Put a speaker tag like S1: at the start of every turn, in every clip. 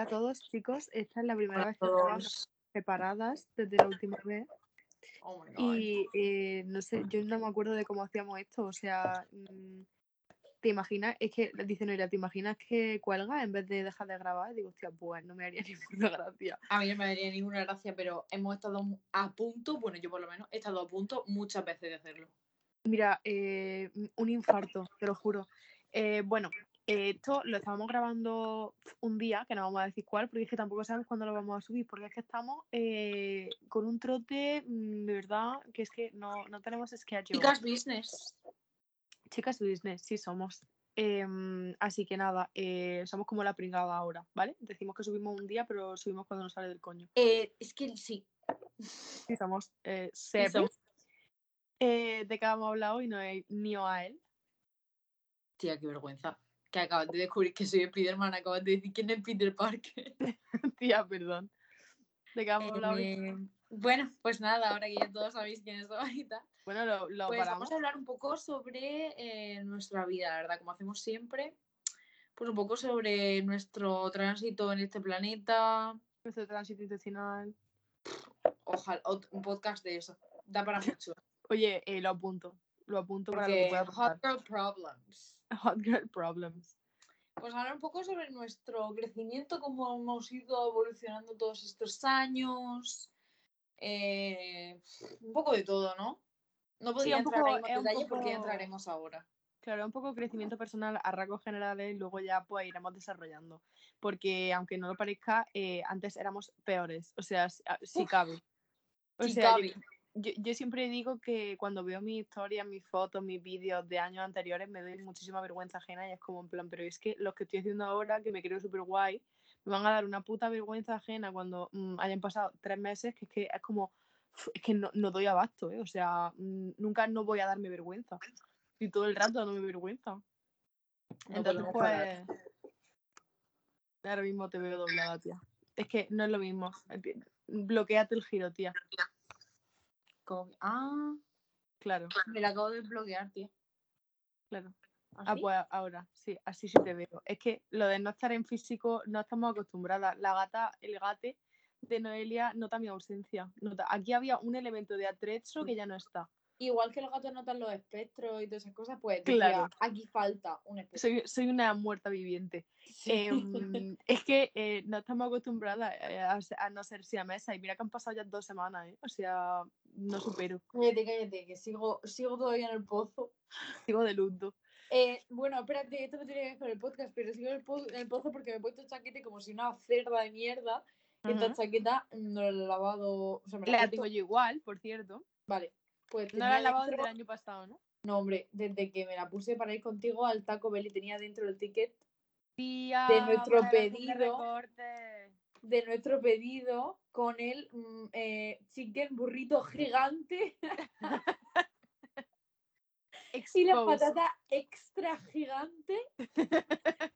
S1: a todos, chicos. Esta es la primera
S2: Hola
S1: vez que
S2: todos.
S1: separadas desde la última vez.
S2: Oh.
S1: Y eh, no sé, yo no me acuerdo de cómo hacíamos esto. O sea, mm, ¿te imaginas? Es que dice Noelia, ¿te imaginas que cuelga en vez de dejar de grabar? Y digo, hostia, pues no me haría ninguna gracia.
S2: A mí no me daría ninguna gracia, pero hemos estado a punto, bueno, yo por lo menos he estado a punto muchas veces de hacerlo.
S1: Mira, eh, un infarto, te lo juro. Eh, bueno, esto lo estábamos grabando un día, que no vamos a decir cuál, porque es que tampoco sabemos cuándo lo vamos a subir, porque es que estamos eh, con un trote, mm, de verdad, que es que no, no tenemos schedule.
S2: Chicas business.
S1: Chicas business, sí somos. Em, así que nada, eh, somos como la pringada ahora, ¿vale? Decimos que subimos un día, pero subimos cuando nos sale del coño.
S2: Eh, es que sí.
S1: Sí, somos eh,
S2: sí
S1: Sebes.
S2: somos.
S1: ¿De qué vamos a hablar hoy? No es ni o a él.
S2: Tía, qué vergüenza. Que acabas de descubrir que soy Spiderman, acabas de decir quién es Peter Parker.
S1: Tía, perdón. ¿De qué vamos a?
S2: Eh, bueno, pues nada, ahora que ya todos sabéis quién es ahorita,
S1: Bueno, lo, lo
S2: pues
S1: paramos.
S2: vamos a hablar un poco sobre eh, nuestra vida, la verdad, como hacemos siempre. Pues un poco sobre nuestro tránsito en este planeta.
S1: Nuestro tránsito intestinal.
S2: Ojalá, un podcast de eso. Da para mucho.
S1: Oye, eh, lo apunto. Lo apunto para lo que pueda
S2: hot girl problems.
S1: Hot girl problems.
S2: Pues hablar un poco sobre nuestro crecimiento, cómo hemos ido evolucionando todos estos años. eh, un poco de todo, ¿no? No podría entrar
S1: poco- es un
S2: detalle porque ya
S1: poco-
S2: entraremos ahora.
S1: Claro, un poco crecimiento personal a rasgos generales y luego ya pues iremos desarrollando. Porque aunque no lo parezca, eh, antes éramos peores. O sea, si, a- si
S2: Uf,
S1: cabe. O
S2: si
S1: sea,
S2: cabe.
S1: Yo, yo- yo siempre digo que cuando veo mis historias, mis fotos, mis vídeos de años anteriores, me doy muchísima vergüenza ajena y es como en plan, pero es que los que estoy haciendo ahora, que me creo súper guay, me van a dar una puta vergüenza ajena cuando mm, hayan pasado tres meses, que es que es como, es que no, no doy abasto, ¿eh? O sea, mm, nunca no voy a darme vergüenza. Y todo el rato dándome vergüenza. Entonces, pues, ahora mismo te veo doblada, tía. Es que no es lo mismo. Bloqueate el giro, tía.
S2: Como que- Ah,
S1: Claro,
S2: me la acabo de bloquear, tío.
S1: claro. Ah,
S2: ¿Así?
S1: pues ahora, sí, así sí te veo. Es que lo de no estar en físico no estamos acostumbradas. La gata, el gate de Noelia nota mi ausencia. Nota. Aquí había un elemento de atrecho que ya no está.
S2: Igual que los gatos notan los espectros y todas esas cosas, pues
S1: Claro.
S2: decía, aquí falta un espectro.
S1: Soy, soy una muerta viviente.
S2: Sí.
S1: Em, es que eh, no estamos acostumbradas eh, a no ser siamesa. Y mira que han pasado ya dos semanas, ¿eh? O sea, no supero.
S2: Cállate, cállate, que sigo, sigo todavía en el pozo.
S1: Sigo de luto.
S2: Eh, bueno, espérate, esto no tiene que ver con el podcast, pero sigo en el, po- en el pozo porque me he puesto chaqueta como si una cerda de mierda. Y esta chaqueta no la he lavado. O sea, me la,
S1: La tengo yo igual, por cierto.
S2: Vale, pues
S1: No la he lavado
S2: dentro-
S1: desde el año pasado, ¿no?
S2: No, hombre, desde que me la puse para ir contigo al Taco Bell y tenía dentro el ticket
S1: Tía,
S2: De nuestro pedido. de nuestro pedido con el mm, eh, chicken burrito gigante y la patata extra gigante.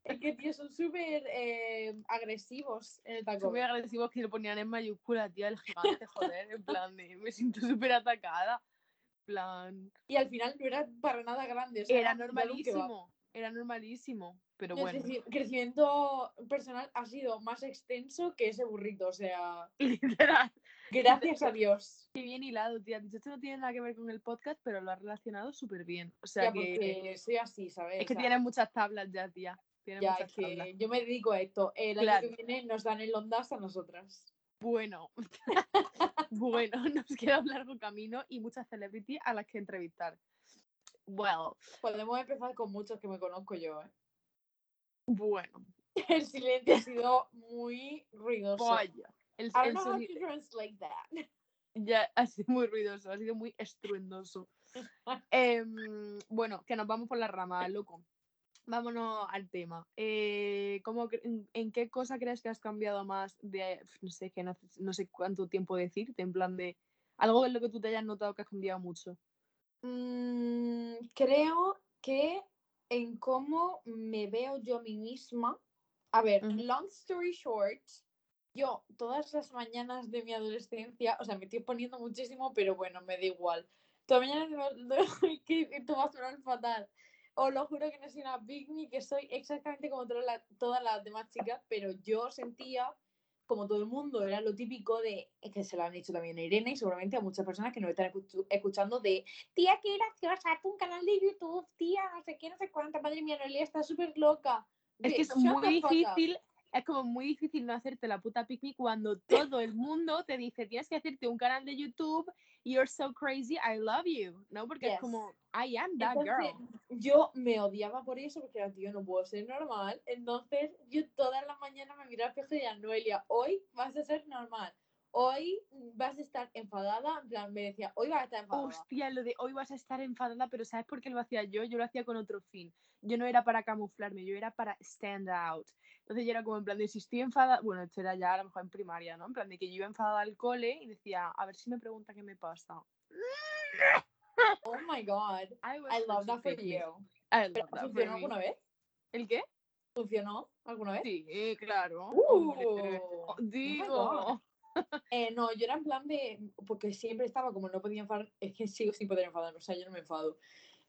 S2: es que, tío, son súper eh, agresivos en el Taco
S1: Son muy
S2: Bell.
S1: agresivos que lo ponían en mayúscula, tía, el gigante, joder, en plan de, me siento súper atacada. Plan,
S2: Y al final no era para nada grande. o sea,
S1: era normalísimo, era normalísimo, pero
S2: El
S1: bueno,
S2: creci- crecimiento personal ha sido más extenso que ese burrito. O sea,
S1: literal.
S2: gracias a Dios.
S1: Qué bien hilado, tía. Dicho, esto no tiene nada que ver con el podcast, pero lo has relacionado súper bien. O sea
S2: Ya,
S1: que
S2: porque soy así, ¿sabes?
S1: es que tienes muchas tablas ya, tía. Tienes
S2: Ya,
S1: muchas tablas.
S2: yo me dedico a esto. El
S1: Claro.
S2: año que viene nos dan el Ondas a nosotras.
S1: Bueno, bueno, nos queda un largo camino y muchas celebrities a las que entrevistar. Well,
S2: Podemos empezar con muchos que me conozco yo, ¿eh?
S1: bueno,
S2: El silencio ha sido muy ruidoso.
S1: vaya. El,
S2: I don't
S1: el
S2: know how to translate that.
S1: ya ha sido muy ruidoso, ha sido muy estruendoso. Em, bueno, que nos vamos por la rama, loco. Vámonos al tema. Eh, ¿cómo en, en qué cosa crees que has cambiado más de, no sé, que no, no sé cuánto tiempo decirte, en plan de algo en lo que tú te hayas notado que has cambiado mucho?
S2: Mm, creo que en cómo me veo yo a mí misma. A ver, long story short, yo todas las mañanas de mi adolescencia, o sea, me estoy poniendo muchísimo, pero bueno, me da igual. Todas las mañanas que esto va a sonar fatal. os lo juro que no soy una pick me, que soy exactamente como todas las, todas las demás chicas, pero yo sentía, como todo el mundo, era lo típico de, es que se lo han dicho también a Irene y seguramente a muchas personas que nos están escuch- escuchando de, tía, qué graciosa, tu un canal de YouTube, tía, no sé qué, no sé cuánta, madre mía, Noelia está súper loca.
S1: Es que es muy difícil, es como muy difícil no hacerte la puta picnic cuando todo el mundo te dice tienes que hacerte un canal de YouTube, you're so crazy, I love you, ¿no? Porque es
S2: Yes.
S1: como, I am that
S2: Entonces,
S1: girl.
S2: yo me odiaba por eso, porque era, tío, no puedo ser normal. Entonces, yo todas las mañanas me miraba al espejo y decía, Noelia, hoy vas a ser normal. Hoy vas a estar enfadada. En plan, me decía, hoy vas a estar enfadada.
S1: Hostia, lo de hoy vas a estar enfadada, pero ¿sabes por qué lo hacía yo? Yo lo hacía con otro fin. Yo no era para camuflarme, yo era para stand out. Entonces yo era como en plan de si estoy enfadada, bueno, esto era ya a lo mejor en primaria, ¿no? En plan de que yo iba enfadada al cole y decía, a ver si me pregunta qué me pasa.
S2: Oh my god.
S1: I,
S2: love that for you.
S1: I
S2: ¿Pero
S1: love that for
S2: ¿Funcionó alguna vez?
S1: ¿El qué?
S2: ¿Funcionó alguna vez?
S1: Sí, claro.
S2: Uh,
S1: hombre.
S2: oh
S1: Oh, Digo.
S2: Eh, no, yo era en plan de. Porque siempre estaba como no podía enfadar. Es que sigo sin poder enfadarme, o sea, yo no me enfado.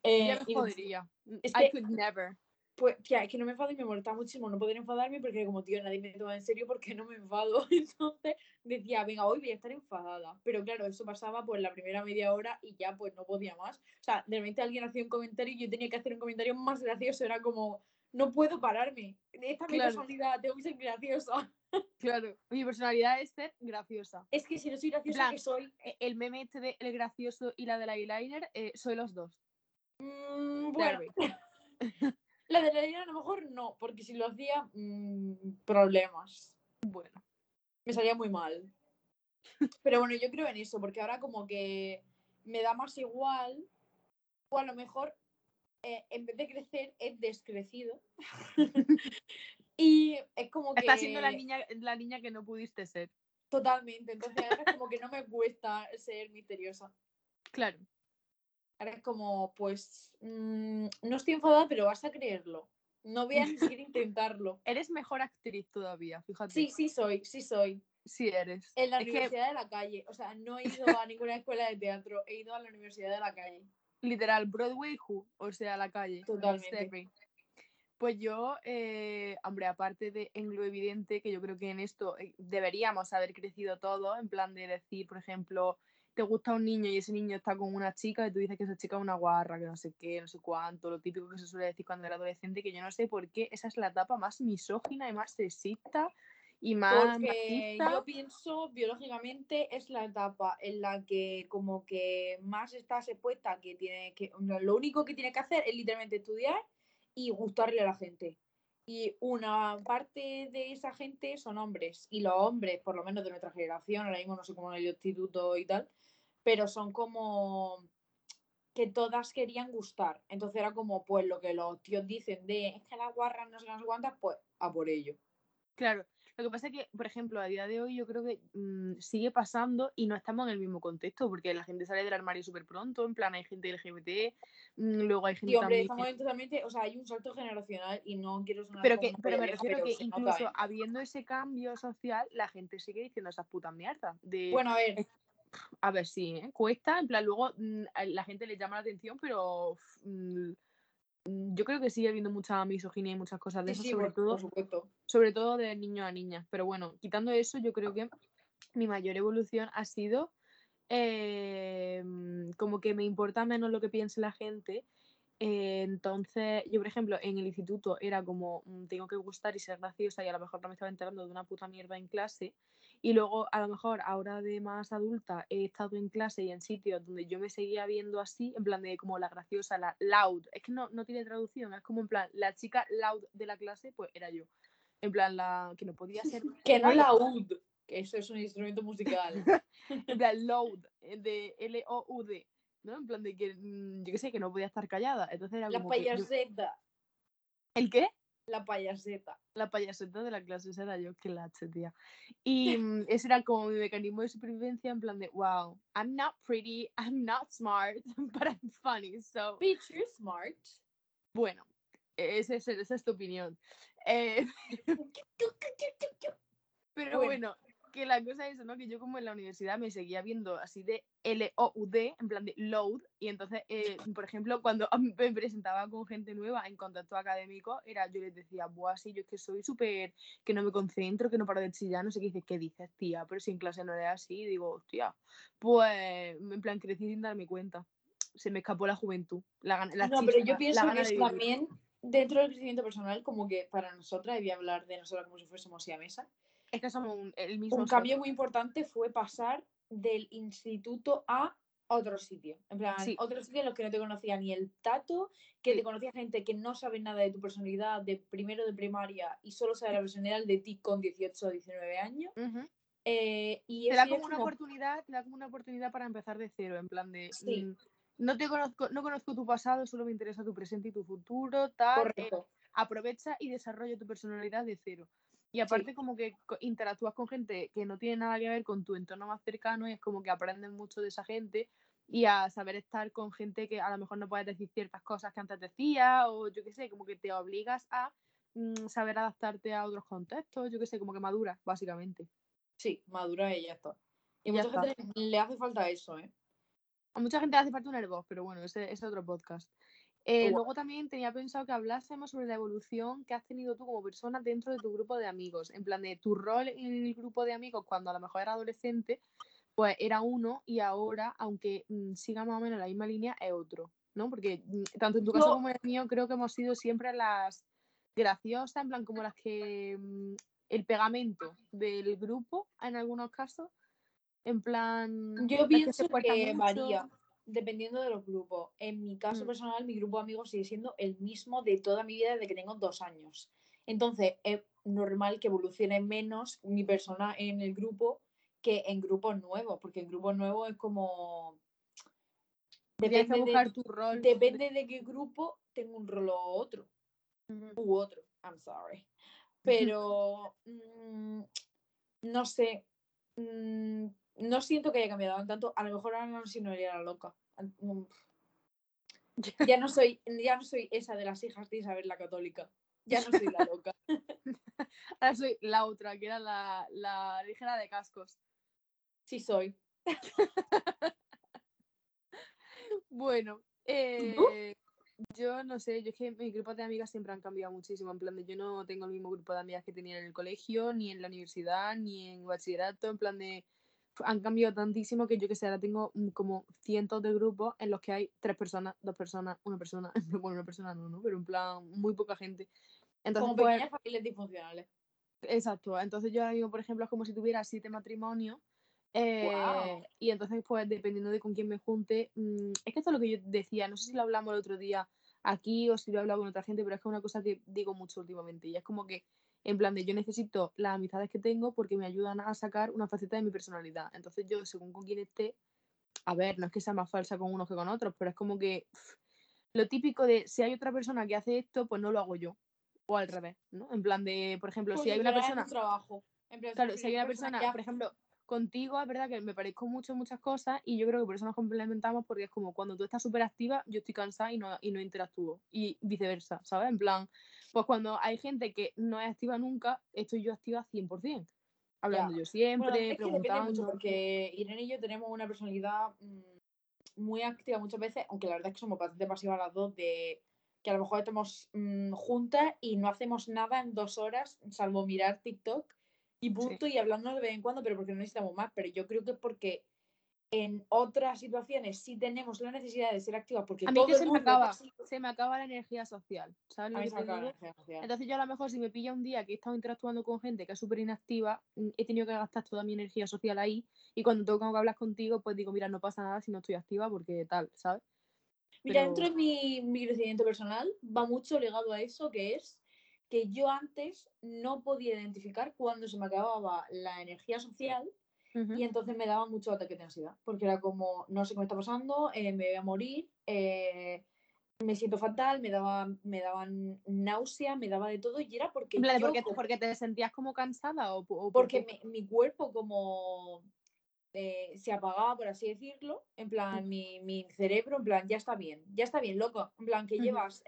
S2: Eh,
S1: ya me
S2: y
S1: jodería.
S2: es
S1: I
S2: que-
S1: could never.
S2: Pues, tía, es que no me enfado y me molesta muchísimo no poder enfadarme porque como, tío, nadie me toma en serio porque no me enfado. Entonces decía, venga, hoy voy a estar enfadada. Pero claro, eso pasaba pues la primera media hora y ya pues no podía más. O sea, de repente alguien hacía un comentario y yo tenía que hacer un comentario más gracioso. Era como, no puedo pararme. Esta es mi
S1: Claro.
S2: personalidad, tengo que ser graciosa.
S1: Claro. Mi personalidad es ser graciosa.
S2: Es que si no soy graciosa,
S1: plan,
S2: que soy?
S1: E- El meme este de el gracioso y la del eyeliner, eh, soy los dos.
S2: Mm, bueno, la de la idea a lo mejor no, porque si lo hacía, mm, problemas.
S1: Bueno.
S2: me salía muy mal. Pero bueno, yo creo en eso, porque ahora como que me da más igual, o a lo mejor eh, en vez de crecer es descrecido. y es como que...
S1: Está siendo la niña, la niña que no pudiste ser.
S2: Totalmente, entonces ahora es como que no me cuesta ser misteriosa.
S1: Claro.
S2: Ahora es como, pues, mm, no estoy enfadada, pero vas a creerlo. No voy a ni siquiera intentarlo.
S1: Eres mejor actriz todavía, fíjate.
S2: Sí, sí soy, sí soy.
S1: Sí eres.
S2: En la
S1: Es que-
S2: Universidad de la Calle. O sea, no he ido a ninguna escuela de teatro, he ido a la Universidad de la Calle.
S1: literal, Broadway Who, o sea, la calle.
S2: Totalmente.
S1: Pues yo, eh, hombre, aparte de en lo evidente, que yo creo que en esto eh, deberíamos haber crecido todos, en plan de decir, por ejemplo, te gusta un niño y ese niño está con una chica y tú dices que esa chica es una guarra, que no sé qué, no sé cuánto, lo típico que se suele decir cuando era adolescente, que yo no sé por qué esa es la etapa más misógina y más sexista y más
S2: Porque
S1: machista.
S2: yo pienso, biológicamente, es la etapa en la que como que más estás expuesta, que tiene que, lo único que tiene que hacer es literalmente estudiar y gustarle a la gente. Y una parte de esa gente son hombres. Y los hombres, por lo menos de nuestra generación, ahora mismo no sé cómo en el instituto y tal, pero son como que todas querían gustar. Entonces era como, pues lo que los tíos dicen de es que las guarras no se las cuántas, pues a por ello.
S1: Claro, lo que pasa es que, por ejemplo, a día de hoy yo creo que mm, sigue pasando y no estamos en el mismo contexto, porque la gente sale del armario súper pronto, en plan hay gente LGBT, mm, luego hay gente
S2: Y hombre,
S1: también...
S2: estamos en totalmente, o sea, hay un salto generacional y no quiero sonar
S1: Pero, que, pero me refiero
S2: pero
S1: que
S2: nota,
S1: incluso
S2: ¿eh?
S1: habiendo ese cambio social, la gente sigue diciendo esas putas mierdas. De,
S2: Bueno, a ver,
S1: a ver, sí, ¿eh? cuesta, en plan, luego mm, la gente le llama la atención, pero yo creo que sigue habiendo mucha misoginia y muchas cosas de
S2: sí,
S1: eso,
S2: sí,
S1: sobre
S2: por,
S1: todo
S2: por
S1: sobre todo de niño a niña. Pero bueno, quitando eso, yo creo que mi mayor evolución ha sido eh, como que me importa menos lo que piense la gente. Eh, entonces, yo, por ejemplo, en el instituto era como, mm, tengo que gustar y ser graciosa y a lo mejor no me estaba enterando de una puta mierda en clase. Y luego, a lo mejor, ahora de más adulta, he estado en clase y en sitios donde yo me seguía viendo así, en plan de como la graciosa, la loud. Es que no, no tiene traducción, es como en plan, la chica loud de la clase, pues era yo. En plan, la que no podía ser.
S2: Que no
S1: callada.
S2: la UD, que eso es un instrumento musical.
S1: En plan, loud, eh, de L-O-U-D. ¿No? En plan de que, mm, yo qué sé, que no podía estar callada. Entonces era
S2: La
S1: como que yo-
S2: payaseta,
S1: ¿El qué?
S2: la payaseta.
S1: La payaseta de la clase, esa era yo, que la tía. Y mm, ese era como mi mecanismo de supervivencia, en plan de, wow, I'm not pretty, I'm not smart, but I'm funny, so...
S2: Bitch, you're smart.
S1: Bueno, ese, ese- esa es tu opinión. Eh, pero
S2: Bueno.
S1: bueno, que la cosa es, ¿no? Que yo como en la universidad me seguía viendo así de L-O-U-D, en plan de load, y entonces, eh, por ejemplo, cuando me presentaba con gente nueva en contacto académico, era, yo les decía, buah, sí, yo es que soy súper, que no me concentro, que no paro de chillar, no sé qué dices, ¿qué dices, tía? Pero si en clase no era así, digo, hostia, pues, en plan, crecí sin darme cuenta. Se me escapó la juventud. La, la
S2: no, pero yo pienso que es también dentro del crecimiento personal, como que para nosotras, y voy a hablar de nosotras como si fuésemos a mesa,
S1: es que somos un, el mismo.
S2: Un cambio muy importante fue pasar del instituto a otro sitio. En plan, otro sitio en los que no te conocía ni el tato, que te conocía gente que no sabe nada de tu personalidad de primero de primaria y solo sabe la personalidad de ti con 18 o 19 años. Eh, y
S1: te da como una oportunidad, te da como una oportunidad para empezar de cero, en plan de mm, no te conozco, no conozco tu pasado, solo me interesa tu presente y tu futuro, tal. Eh, aprovecha y desarrolla tu personalidad de cero. Y aparte como que interactúas con gente que no tiene nada que ver con tu entorno más cercano y es como que aprendes mucho de esa gente y a saber estar con gente que a lo mejor no puedes decir ciertas cosas que antes decías o yo qué sé, como que te obligas a mm, saber adaptarte a otros contextos, yo qué sé, como que madura, básicamente.
S2: Sí, madura y ya está. Y, a mucha gente le hace falta eso, ¿eh?
S1: A mucha gente le hace falta un Airbus, pero bueno, ese es otro podcast. Eh, luego también tenía pensado que hablásemos sobre la evolución que has tenido tú como persona dentro de tu grupo de amigos. En plan de tu rol en el grupo de amigos cuando a lo mejor era adolescente, pues era uno y ahora, aunque mm, siga más o menos la misma línea, es otro. ¿no? Porque mm, tanto en tu caso como en el mío creo que hemos sido siempre las graciosas, en plan como las que mm, el pegamento del grupo en algunos casos. En plan.
S2: Yo pienso que, varía dependiendo de los grupos. En mi caso mm. personal, mi grupo de amigos sigue siendo el mismo de toda mi vida desde que tengo dos años. Entonces, es normal que evolucione menos mi persona en el grupo que en grupos nuevos, porque en grupos nuevos es como...
S1: Depende de, tu rol.
S2: Depende de qué grupo tengo un rol u otro. U otro, I'm sorry. Pero, mm, no sé, mm, no siento que haya cambiado tanto. A lo mejor ahora no si no era loca. Ya no soy, ya no soy esa de las hijas de Isabel la católica. Ya no soy la loca.
S1: Ahora soy la otra, que era la, la ligera de cascos.
S2: Sí soy.
S1: bueno, eh, yo no sé, yo es que mi grupo de amigas siempre han cambiado muchísimo. En plan de yo no tengo el mismo grupo de amigas que tenía en el colegio, ni en la universidad, ni en bachillerato. En plan de han cambiado tantísimo que yo que sé, ahora tengo mm, como cientos de grupos en los que hay tres personas, dos personas, una persona, bueno, una persona no, ¿no? Pero en plan, muy poca gente.
S2: Entonces, como pues pequeñas familias disfuncionales.
S1: Exacto, entonces yo ahora mismo, por ejemplo, es como si tuviera siete matrimonios eh, y entonces, pues, dependiendo de con quién me junte, mm, es que esto es lo que yo decía, no sé si lo hablamos el otro día aquí o si lo he hablado con otra gente, pero es que es una cosa que digo mucho últimamente y es como que en plan de yo necesito las amistades que tengo porque me ayudan a sacar una faceta de mi personalidad. Entonces yo, según con quién esté, a ver, no es que sea más falsa con unos que con otros, pero es como que lo típico de si hay otra persona que hace esto, pues no lo hago yo. O al revés, ¿no? En plan de, por ejemplo, si hay una persona...
S2: Trabajo.
S1: claro, si hay una persona, por ejemplo, contigo es verdad que me parezco mucho en muchas cosas y yo creo que por eso nos complementamos porque es como cuando tú estás súper activa, yo estoy cansada y no, y no interactúo y viceversa, ¿sabes? En plan, pues cuando hay gente que no es activa nunca, estoy yo activa 100%. Hablando yo siempre, preguntando.
S2: mucho porque Irene y yo tenemos una personalidad mm, muy activa muchas veces, aunque la verdad es que somos bastante pasivas las dos, de que a lo mejor estamos mm, juntas y no hacemos nada en dos horas, salvo mirar TikTok y punto, y hablando de vez en cuando, pero porque no necesitamos más. Pero yo creo que porque en otras situaciones sí tenemos la necesidad de ser activas porque
S1: a mí que se me acaba se me acaba la energía social ¿sabes entonces yo a lo mejor si me pilla un día que he estado interactuando con gente que es súper inactiva mm, he tenido que gastar toda mi energía social ahí y cuando tengo que hablar contigo pues digo mira no pasa nada si no estoy activa porque tal ¿sabes?
S2: Mira, dentro de mi, mi crecimiento personal va mucho ligado a eso que es que yo antes no podía identificar cuando se me acababa la energía social y entonces me daba mucho ataque de ansiedad, porque era como, no sé qué me está pasando, eh, me voy a morir, eh, me siento fatal, me, daba, me daban náusea, me daba de todo y era porque...
S1: porque, porque, te sentías como cansada o,
S2: porque, mi, cuerpo como eh, se apagaba, por así decirlo, en plan, mi, mi, cerebro, en plan, ya está bien, ya está bien, loco, en plan, que llevas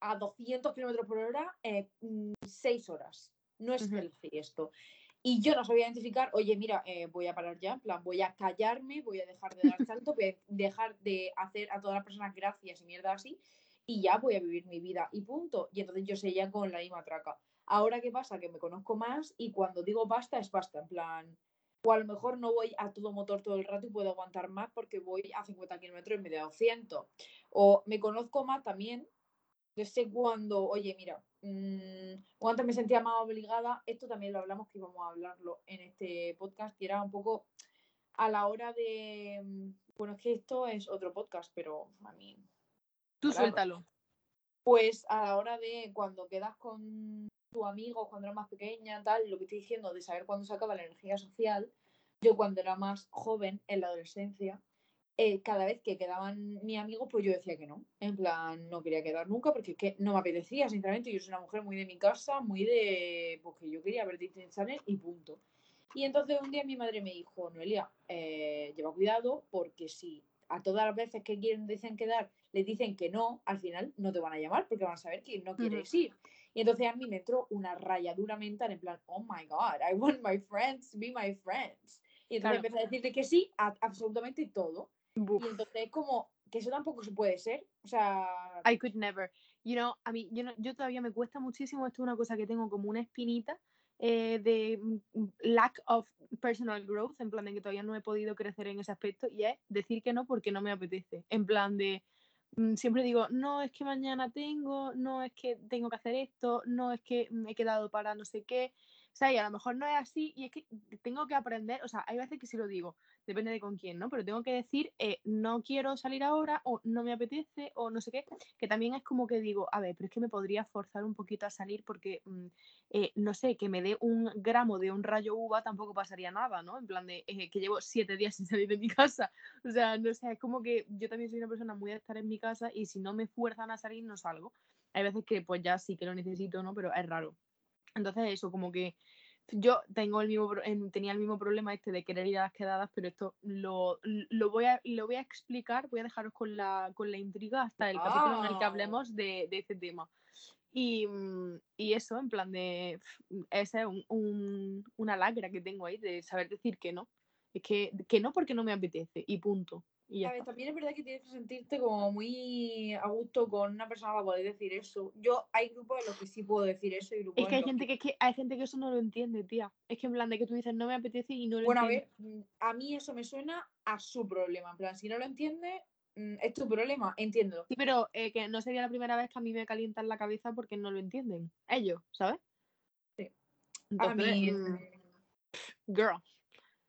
S2: a 200 kilómetros por hora, 6 mm, horas. No es healthy esto. Y yo no sabía identificar, oye, mira, eh, voy a parar ya, en plan, voy a callarme, voy a dejar de dar salto, voy a dejar de hacer a todas las personas gracias y mierda así, y ya voy a vivir mi vida y punto. Y entonces yo seguía con la misma traca. Ahora, ¿qué pasa? Que me conozco más y cuando digo basta, es basta, en plan, o a lo mejor no voy a todo motor todo el rato y puedo aguantar más porque voy a 50 kilómetros en vez de 200. O me conozco más también, yo sé cuando, oye, mira, mmm, antes me sentía más obligada, esto también lo hablamos que íbamos a hablarlo en este podcast, y era un poco a la hora de, mm, bueno, es que esto es otro podcast, pero a mí...
S1: Tú suéltalo.
S2: Pues a la hora de cuando quedas con tu amigo cuando era más pequeña, tal, lo que estoy diciendo de saber cuándo se acaba la energía social, yo cuando era más joven, en la adolescencia, eh, cada vez que quedaban mi amigos, pues yo decía que no. En plan, no quería quedar nunca porque es que no me apetecía, sinceramente. Yo soy una mujer muy de mi casa, muy de. Pues que yo quería ver Disney Channel y punto. Y entonces un día mi madre me dijo, Noelia, eh, lleva cuidado porque si a todas las veces que quieren dicen quedar les dicen que no, al final no te van a llamar porque van a saber que no quieres ir. Y entonces a mí me entró una rayadura mental en plan, oh my god, I want my friends to be my friends. Y entonces empecé a decirle que sí a absolutamente todo. Y entonces como que eso tampoco se puede ser. O sea...
S1: I could never. You know, a mí, yo, yo todavía me cuesta muchísimo, esto es una cosa que tengo como una espinita eh, de mm, mm, lack of personal growth, en plan de que todavía no he podido crecer en ese aspecto, y es decir que no porque no me apetece. En plan de, mm, siempre digo, no es que mañana tengo, no es que tengo que hacer esto, no es que me he quedado para no sé qué. O sea, y a lo mejor no es así y es que tengo que aprender, o sea, hay veces que sí lo digo, depende de con quién, ¿no? Pero tengo que decir, eh, no quiero salir ahora o no me apetece o no sé qué, que también es como que digo, a ver, pero es que me podría forzar un poquito a salir porque, mm, eh, no sé, que me dé un gramo de un rayo uva tampoco pasaría nada, ¿no? En plan de eh, que llevo siete días sin salir de mi casa. O sea, no sé, es como que yo también soy una persona muy de estar en mi casa y si no me fuerzan a salir, no salgo. Hay veces que pues ya sí que lo necesito, ¿no? Pero es raro. Entonces eso, como que yo tengo el mismo, tenía el mismo problema este de querer ir a las quedadas, pero esto lo, lo, voy, a, lo voy a explicar, voy a dejaros con la, con la intriga hasta el capítulo en el que hablemos de, de ese tema. Y, mm, y, eso, en plan de, esa es un, un, una lágrima que tengo ahí de saber decir que no. Es que, que no porque no me apetece y punto
S2: a ver, también es verdad que tienes que sentirte como muy a gusto con una persona para poder decir eso. Yo hay grupos en los que sí puedo decir eso y grupos
S1: Es que hay gente que, que, hay gente que eso no lo entiende, tía. Es que en plan de que tú dices no me apetece y no lo
S2: Bueno, a ver, mm, a mí eso me suena a su problema. En plan, si no lo entiende, mm, es tu problema, entiendo.
S1: Sí, pero eh, que no sería la primera vez que a mí me calientan la cabeza porque no lo entienden. Ellos, ¿sabes?
S2: Sí. a mí.
S1: Mm, girl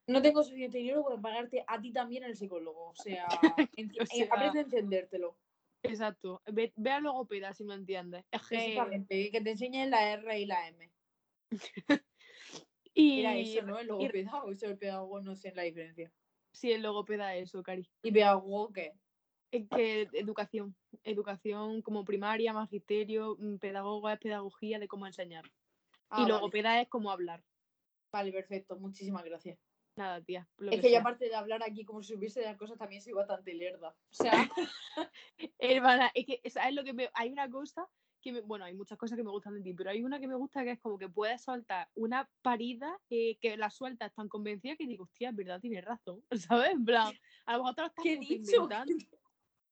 S2: no tengo suficiente dinero para pagarte a ti también el psicólogo. O sea, eh, aprende a entendértelo.
S1: Exacto. Ve, ve a logopeda si no entiendes.
S2: Exactamente, que te enseñen la R y la M.
S1: y...
S2: Era eso, ¿no? El logopeda o eso el pedagogo, no sé la diferencia.
S1: Sí, el logopeda es eso, Cari.
S2: ¿Y pedagogo qué?
S1: Es que educación. Educación como primaria, magisterio, mm, pedagogo es pedagogía de cómo enseñar. y ah, logopeda es cómo hablar.
S2: Vale, perfecto. Muchísimas gracias.
S1: Nada, tía.
S2: Es que, yo aparte de hablar aquí como si hubiese de las cosas, también soy bastante lerda. O sea,
S1: hermana, es que, ¿sabes lo que me... Hay una cosa que me... Bueno, hay muchas cosas que me gustan de ti, pero hay una que me gusta que es como que puedes soltar una parida eh, que la sueltas tan convencida que digo, hostia, es verdad, tienes razón, ¿sabes? En plan, a lo mejor te lo estás inventando.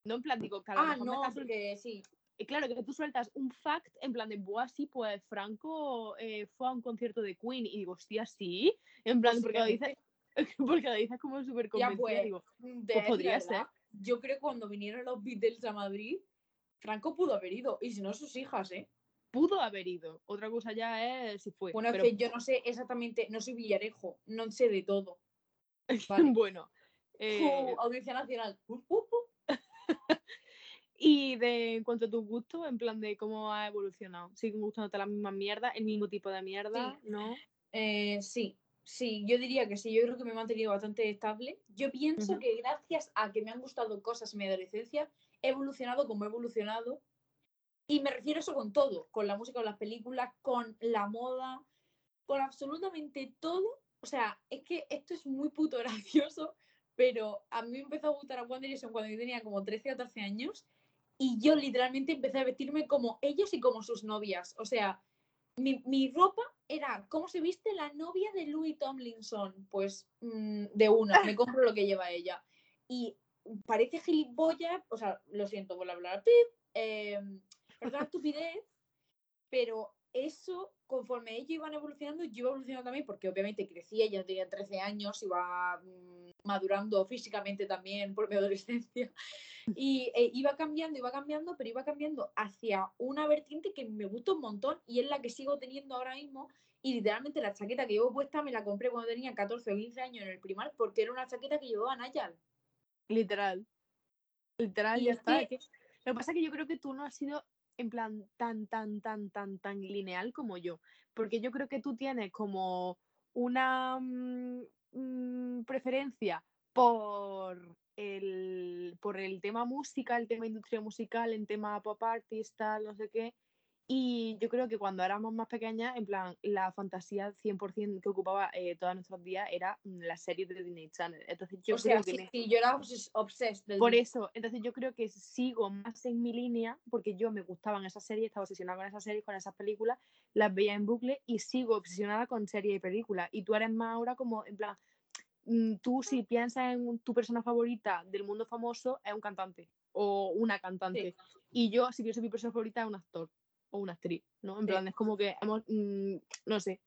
S1: No, en plan, digo,
S2: que lo ah, no, porque sí.
S1: Y claro, que tú sueltas un fact en plan de, buah, sí, pues Franco eh, fue a un concierto de Queen y digo, hostia, sí, en plan, porque lo dices porque la dices como súper convencida. Pues, digo, podría ser.
S2: Yo creo que cuando vinieron los Beatles a Madrid, Franco pudo haber ido, y si no, sus hijas, ¿eh?
S1: Pudo haber ido. Otra cosa ya es si fue.
S2: Bueno, es que yo no sé exactamente, no soy Villarejo, no sé de todo.
S1: bueno.
S2: Eh... Audiencia Nacional. Uh, uh, uh.
S1: y de en cuanto a tu gusto, en plan de cómo ha evolucionado. ¿Siguen gustándote la misma mierda, el mismo tipo de mierda? ¿No?
S2: Eh, sí, Sí, yo diría que sí, yo creo que me he mantenido bastante estable. Yo pienso que gracias a que me han gustado cosas en mi adolescencia, he evolucionado como he evolucionado. Y me refiero a eso con todo, con la música, con las películas, con la moda, con absolutamente todo. O sea, es que esto es muy puto gracioso, pero a mí me empezó a gustar a One Direction cuando yo tenía como 13 o 14 años y yo literalmente empecé a vestirme como ellos y como sus novias. O sea, mi, mi ropa era cómo se viste la novia de Louis Tomlinson. Pues mm, de una, me compro lo que lleva ella. Y parece gilipollas, o sea, lo siento por hablar, eh, perdón, estupidez, pero eso, conforme ellos iban evolucionando, yo iba evolucionando también, porque obviamente crecía, ya tenía 13 años, iba mm, madurando físicamente también por mi adolescencia, y eh, iba cambiando, iba cambiando, pero iba cambiando hacia una vertiente que me gusta un montón y es la que sigo teniendo ahora mismo. Y literalmente la chaqueta que llevo puesta me la compré cuando tenía 14 o 15 años en el primar porque era una chaqueta que llevaba Nayal.
S1: Literal. Literal, ya está. Lo que pasa es que yo creo que tú no has sido en plan tan, tan, tan, tan, tan lineal como yo. Porque yo creo que tú tienes como una mm, mm, preferencia por el, por el tema música, el tema industria musical, el tema pop artista, no sé qué. Y yo creo que cuando éramos más pequeñas, en plan, la fantasía 100% que ocupaba eh, todos nuestros días era mm, la serie de Disney Channel. Entonces yo creo que...
S2: Sí, yo era obsessed.
S1: Por eso, entonces yo creo que sigo más en mi línea, porque yo me gustaban esas series, estaba obsesionada con esas series, con esas películas, las veía en bucle y sigo obsesionada con series y películas. Y tú eres más ahora como, en plan, mm, tú si piensas en tu persona favorita del mundo famoso, es un cantante o una cantante. Y yo, si pienso en mi persona favorita, es un actor o una actriz, ¿no? En plan, es como que hemos, mm, no sé.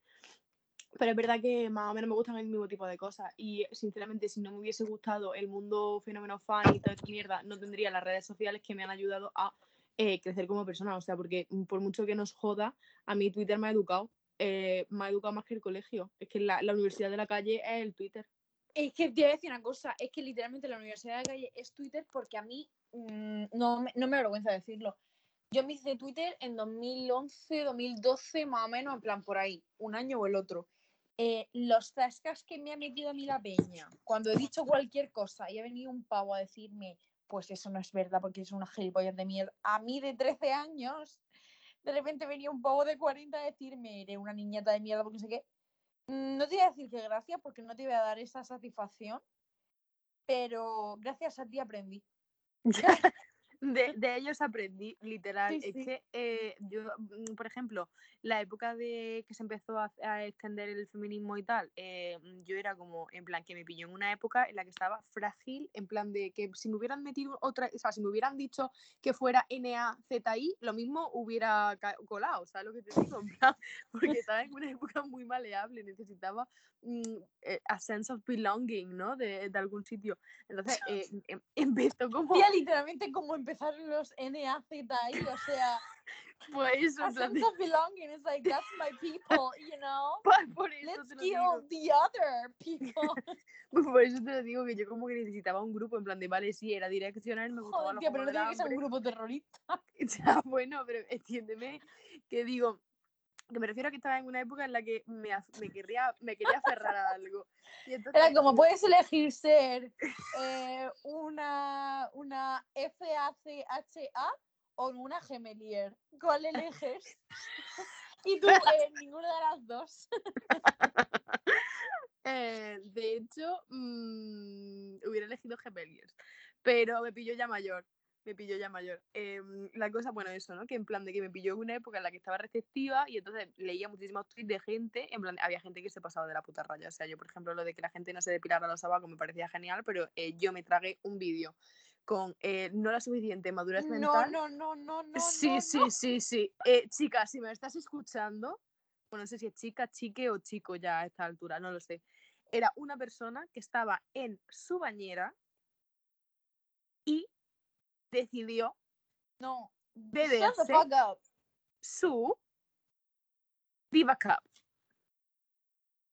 S1: Pero es verdad que más o menos me gustan el mismo tipo de cosas. Y sinceramente, si no me hubiese gustado el mundo fenómeno fan y toda esta mierda, no tendría las redes sociales que me han ayudado a eh, crecer como persona. O sea, porque por mucho que nos joda, a mí Twitter me ha educado. Eh, me ha educado más que el colegio. Es que la, la universidad de la calle es el Twitter.
S2: Es que te voy a decir una cosa, es que literalmente la universidad de la calle es Twitter porque a mí mm, no, no me avergüenza decirlo yo me hice Twitter en 2011, 2012, más o menos, en plan por ahí, un año o el otro. Eh, los zascas que me ha metido a mí la peña, cuando he dicho cualquier cosa y ha venido un pavo a decirme, pues eso no es verdad porque es una gilipollas de mierda, a mí de 13 años, de repente venía un pavo de 40 a decirme, eres una niñata de mierda porque no sé qué. Mm, no te voy a decir que gracias porque no te voy a dar esa satisfacción, pero gracias a ti aprendí.
S1: De, de, ellos aprendí, literal. es que eh, yo, mm, por ejemplo, la época de que se empezó a, extender el feminismo y tal, eh, mm, yo era como, en plan, que me pilló en una época en la que estaba frágil, en plan de que si me hubieran metido otra, o sea, si me hubieran dicho que fuera NAZI, lo mismo hubiera colado, ¿sabes lo que te digo? En plan, porque estaba en una época muy maleable, necesitaba mm, eh, a sense of belonging, ¿no? De, de algún sitio. Entonces, em, empezó como...
S2: Ya, literalmente como empezó empezaron los NAZI, o sea,
S1: pues eso,
S2: a sense of belonging, it's like, that's my people, you know,
S1: por, eso
S2: let's kill the other people.
S1: por eso te lo digo, que yo como que necesitaba un grupo, en plan de, vale, sí, era direccional, me gustaba
S2: Joder, tía, pero no tiene que ser un grupo terrorista.
S1: Ya, bueno, pero entiéndeme que digo, que me refiero a que estaba en una época en la que me, me, quería, me quería aferrar a algo.
S2: Era como puedes elegir ser eh, una, una FACHA o una Gemelier. ¿Cuál eliges? y tú, eh, ninguna de las dos.
S1: Eh, de hecho, mmm, hubiera elegido Gemeliers, pero me pilló ya mayor me pilló ya mayor. Em, la cosa, bueno, eso, ¿no? Que en plan de que me pilló una época en la que estaba receptiva y entonces leía muchísimos tweets de gente, en plan, había gente que se pasaba de la puta raya. O sea, yo, por ejemplo, lo de que la gente no se depilara los sabacos me parecía genial, pero eh, yo me tragué un vídeo con eh, no la suficiente madurez mental.
S2: No, no, no, no,
S1: Sí, sí, sí, sí. Eh, chica, si me estás escuchando, bueno, no sé si es chica, chique o chico ya a esta altura, no lo sé. Era una persona que estaba en su bañera y decidió
S2: no
S1: beberse su Viva Cup.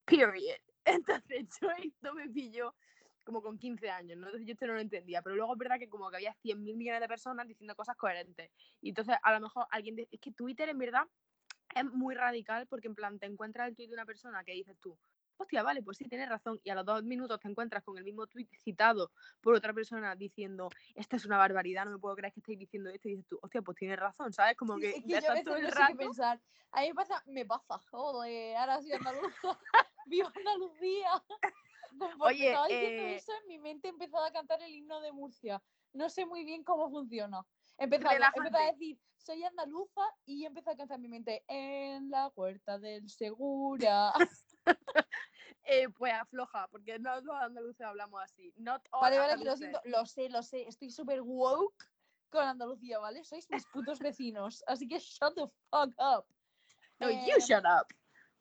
S1: Period. Entonces yo esto me pilló como con 15 años, ¿no? Entonces yo esto no lo entendía, pero luego es verdad que como que había 100.000 millones de personas diciendo cosas coherentes. Y entonces a lo mejor alguien... Es que Twitter en verdad es muy radical porque en plan te encuentras el tweet de una persona que dices tú, hostia, vale, pues sí, tienes razón. Y a los dos minutos te encuentras con el mismo tweet citado por otra persona diciendo, esta es una barbaridad, no me puedo creer que estéis diciendo esto. Y dices tú, hostia, pues tienes razón, ¿sabes? Como que,
S2: ya estás todo el rato. pensar. A mí me pasa, me pasa, joder, ahora soy andaluza, vivo Andalucía. Oye, estaba diciendo eh eso, en mi mente he empezado a cantar el himno de Murcia. No sé muy bien cómo funciona. Empezó, a- a decir, soy andaluza y empezó a cantar en mi mente, en la huerta del Segura.
S1: Eh, pues afloja, porque no los andaluces hablamos así. Not all
S2: Vale, vale, lo siento, lo sé, lo sé, estoy súper woke con Andalucía, ¿vale? Sois mis putos vecinos, así que shut the fuck up.
S1: No,
S2: Eh,
S1: you shut up.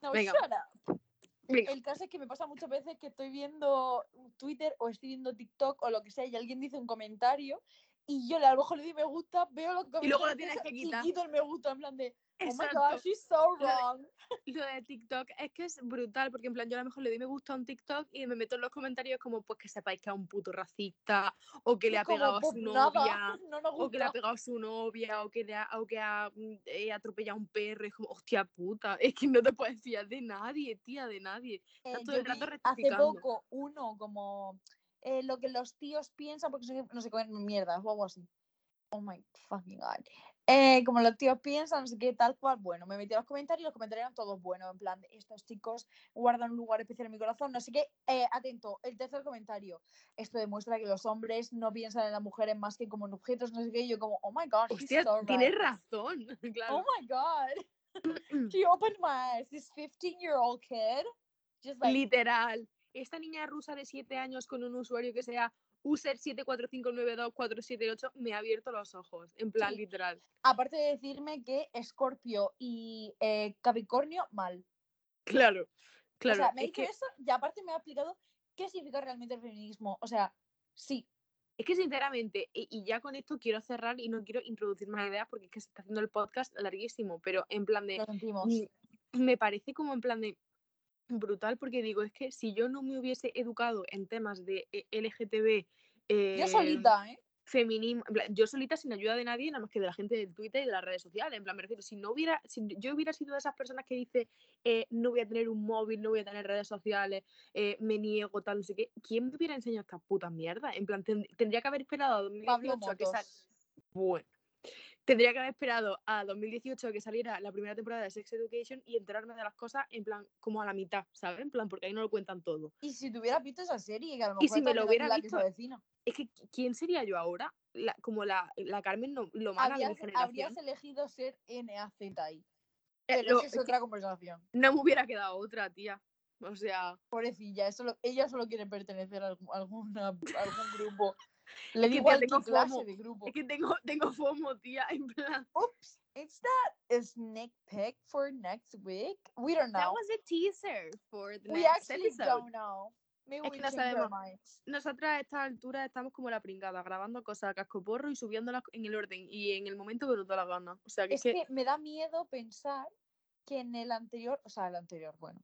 S2: no,
S1: venga.
S2: shut up.
S1: Venga.
S2: El caso es que me pasa muchas veces que estoy viendo Twitter o estoy viendo TikTok o lo que sea y alguien dice un comentario y yo le- a lo mejor le di me gusta, veo los comentarios
S1: Y luego lo tienes que
S2: y
S1: quitar.
S2: quito el me gusta en plan de, oh my god, she's so
S1: Lo de-
S2: wrong.
S1: Lo de TikTok es que es brutal, porque en plan yo a lo mejor le doy me gusta a un TikTok y me meto en los comentarios como pues que sepáis que es un puto racista, o que le ha
S2: como,
S1: pegado a su novia,
S2: no
S1: o que le ha pegado a su novia, o que, le ha, o que ha eh, atropellado a un perro. Es como, hostia puta, es que no te puedes fiar de nadie, tía, de nadie.
S2: Eh,
S1: Estás todo el rato
S2: hace poco uno como eh, lo que los tíos piensan porque no sé, no sé mierda o algo así. Oh my fucking god. Eh, como los tíos piensan, no sé qué, tal cual. Bueno, me metí a los comentarios y los comentarios eran todos buenos. En plan, estos chicos guardan un lugar especial en mi corazón. No sé qué. Eh, atento, el tercer comentario. Esto demuestra que los hombres no piensan en las mujeres más que como en objetos, no sé qué. Y yo, como, oh my god,
S1: Hostia,
S2: so
S1: tienes razón, claro.
S2: Oh my god. She opened my eyes. This 15 year old kid. Just like,
S1: Literal. Esta niña rusa de 7 años con un usuario que sea user74592478 me ha abierto los ojos. En plan,
S2: Sí.
S1: literal.
S2: aparte de decirme que Escorpio y eh, Capricornio, mal.
S1: Claro. Claro.
S2: o sea, me ha dicho
S1: que,
S2: eso y aparte me ha explicado qué significa realmente el feminismo. O sea, sí,
S1: es que sinceramente, y, y ya con esto quiero cerrar y no quiero introducir más ideas porque es que se está haciendo el podcast larguísimo, pero en plan de.
S2: lo sentimos.
S1: mm, Me parece como en plan de brutal porque digo, es que si yo no me hubiese educado en temas de eh, LGTB,
S2: Yo
S1: eh,
S2: solita, ¿eh?
S1: feminismo, yo solita sin ayuda de nadie, nada más que de la gente del Twitter y de las redes sociales, en plan, me refiero, si no hubiera, si yo hubiera sido de esas personas que dice, eh, no voy a tener un móvil, no voy a tener redes sociales, eh, me niego, tal, no sé qué, ¿quién me hubiera enseñado esta puta mierda? En plan, ten- tendría que haber esperado a 2018
S2: Pablo
S1: a que sal-. Bueno. Tendría que haber esperado a 2018 a que saliera la primera temporada de Sex Education y enterarme de las cosas en plan como a la mitad, ¿sabes? En plan, porque ahí no lo cuentan todo.
S2: Y si te hubieras visto esa serie, que a lo
S1: Y
S2: mejor
S1: si me lo hubiera
S2: que
S1: visto,
S2: se avecina.
S1: Es que, ¿quién sería yo ahora? La- como la, la Carmen no, lo mala de mi generación.
S2: habrías elegido ser NAZI.
S1: Eh,
S2: Pero
S1: lo-
S2: eso es otra conversación.
S1: no me hubiera quedado otra, tía. O sea,
S2: Pobrecilla, eso lo- ella solo quiere pertenecer a algún, a algún grupo. Le
S1: Es que,
S2: digo
S1: tía,
S2: al
S1: tengo
S2: clase
S1: FOMO.
S2: de grupo.
S1: es que tengo, tengo FOMO, tía, en plan.
S2: Oops, is that a sneak peek for next week? We don't know.
S1: was a teaser for the
S2: We
S1: next
S2: actually
S1: episode.
S2: don't know. Maybe
S1: Es
S2: we
S1: que no sabemos. Nosotras a esta altura estamos como la pringada, grabando cosas a cascoporro y subiéndolas en el orden y en el momento que nos da la gana. O sea, que
S2: Es
S1: es que,
S2: que me da miedo pensar que en el anterior, o sea, el anterior, bueno.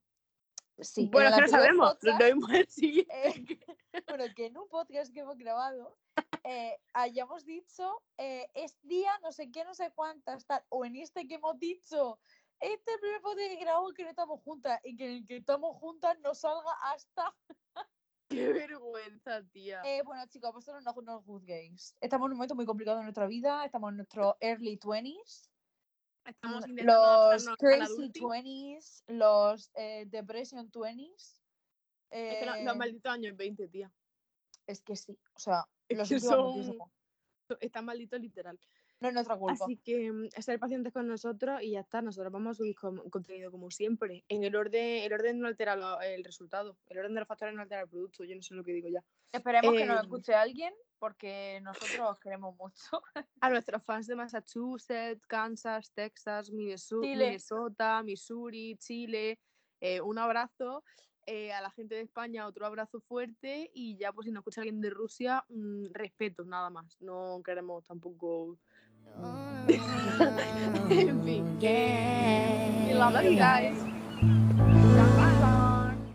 S2: Sí,
S1: bueno, que no sabemos,
S2: podcast,
S1: lo mismo el siguiente.
S2: eh, bueno, que en un podcast que hemos grabado eh, hayamos dicho eh, es día no sé qué, no sé cuántas, tal, o en este que hemos dicho este es el primer podcast que grabamos que no estamos juntas y que en el que estamos juntas no salga hasta.
S1: Qué vergüenza, tía.
S2: Eh, bueno, chicos, vosotros no, no os juzguéis. Estamos en un momento muy complicado de nuestra vida, estamos en nuestros early 20s.
S1: Estamos
S2: los crazy. 20s, los eh, depression 20s.
S1: Es que lo-
S2: eh,
S1: los malditos años 20, tía.
S2: es que sí, o sea,
S1: Es
S2: los
S1: que son-. Están malditos literal.
S2: No es nuestra culpa.
S1: Así que mm, ser pacientes con nosotros y ya está. Nosotros vamos a subir com- contenido como siempre. En el orden, el orden no altera lo- el resultado. El orden de los factores no altera el producto. Yo no sé lo que digo ya.
S2: Esperemos que nos
S1: Em,
S2: escuche alguien porque nosotros os queremos mucho.
S1: A nuestros fans de Massachusetts, Kansas, Texas,
S2: Chile.
S1: Minnesota, Missouri, Chile, eh, un abrazo. Eh, a la gente de España, otro abrazo fuerte. Y ya, pues si nos escucha alguien de Rusia, mm, respeto, nada más. No queremos tampoco. En fin.
S3: Yeah.
S1: We love you guys.